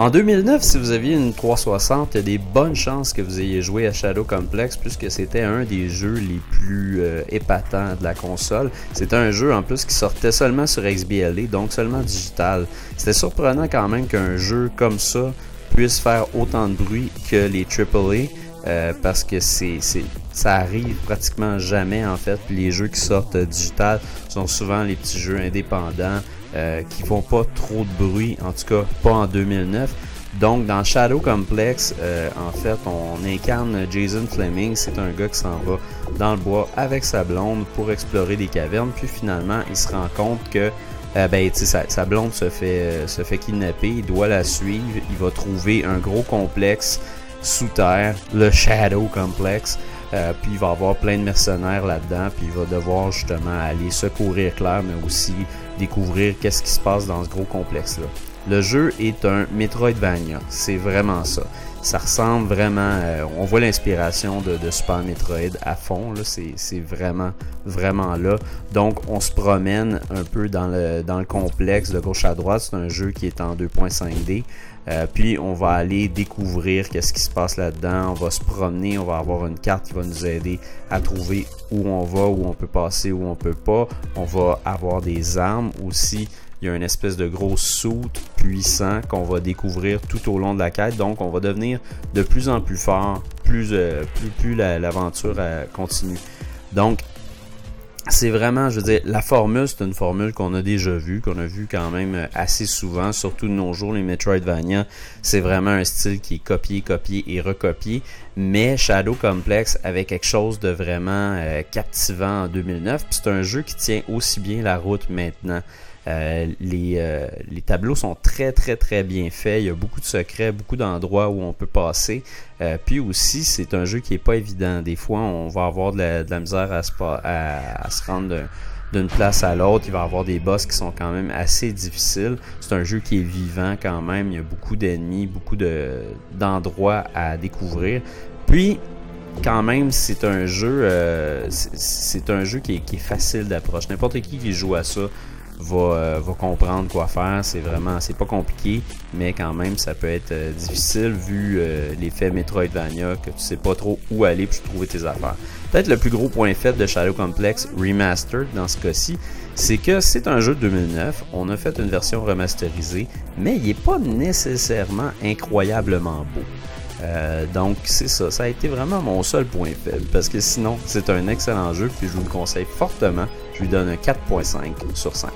En 2009, si vous aviez une 360, il y a des bonnes chances que vous ayez joué à Shadow Complex puisque c'était un des jeux les plus euh, épatants de la console. C'était un jeu en plus qui sortait seulement sur XBLA, donc seulement digital. C'était surprenant quand même qu'un jeu comme ça puisse faire autant de bruit que les AAA. Euh, parce que c'est, ça arrive pratiquement jamais en fait. Les jeux qui sortent euh, digital sont souvent les petits jeux indépendants euh, qui font pas trop de bruit, en tout cas pas en 2009. Donc dans Shadow Complex, en fait, on incarne Jason Fleming. C'est un gars qui s'en va dans le bois avec sa blonde pour explorer des cavernes. Puis finalement, il se rend compte que ben, sa, sa blonde se fait, se fait kidnapper. Il doit la suivre. Il va trouver un gros complexe sous terre, le Shadow Complex. Euh, puis il va avoir plein de mercenaires là-dedans, puis il va devoir justement aller secourir Claire, mais aussi découvrir qu'est-ce qui se passe dans ce gros complexe-là. Le jeu est un Metroidvania, c'est vraiment ça. Ça ressemble vraiment, euh, on voit l'inspiration de, Super Metroid à fond, c'est vraiment, vraiment là. Donc on se promène un peu dans le, dans le complexe de gauche à droite, c'est un jeu qui est en 2.5D. Euh, puis on va aller découvrir qu'est-ce qui se passe là-dedans. On va se promener, on va avoir une carte qui va nous aider à trouver où on va, où on peut passer, où on peut pas. On va avoir des armes aussi. Il y a une espèce de gros soute puissant qu'on va découvrir tout au long de la quête. Donc on va devenir de plus en plus fort, plus, euh, plus, plus l'aventure euh, continue. Donc c'est vraiment, je veux dire, la formule, c'est une formule qu'on a déjà vue, qu'on a vu quand même assez souvent, surtout de nos jours, les Metroidvania, c'est vraiment un style qui est copié, copié et recopié, mais Shadow Complex avait quelque chose de vraiment euh, captivant en 2009, c'est un jeu qui tient aussi bien la route maintenant. Euh, les, euh, les, tableaux sont très très très bien faits. Il y a beaucoup de secrets, beaucoup d'endroits où on peut passer. Puis aussi, c'est un jeu qui est pas évident. Des fois, on va avoir de la, misère à se, à, se rendre d'une place à l'autre. Il va y avoir des boss qui sont quand même assez difficiles. C'est un jeu qui est vivant quand même. Il y a beaucoup d'ennemis, beaucoup de, d'endroits à découvrir. Puis, quand même, c'est un jeu, c'est un jeu qui est, qui est facile d'approche. N'importe qui qui joue à ça va, euh, va comprendre quoi faire. C'est vraiment, c'est pas compliqué, mais quand même, ça peut être euh, difficile vu euh, l'effet Metroidvania que tu sais pas trop où aller pour trouver tes affaires. Peut-être le plus gros point fait de Shadow Complex Remastered dans ce cas-ci, c'est que c'est un jeu de 2009. On a fait une version remasterisée, mais il est pas nécessairement incroyablement beau. Donc c'est ça, ça a été vraiment mon seul point faible parce que sinon c'est un excellent jeu puis je vous le conseille fortement. Je lui donne un 4.5 sur 5.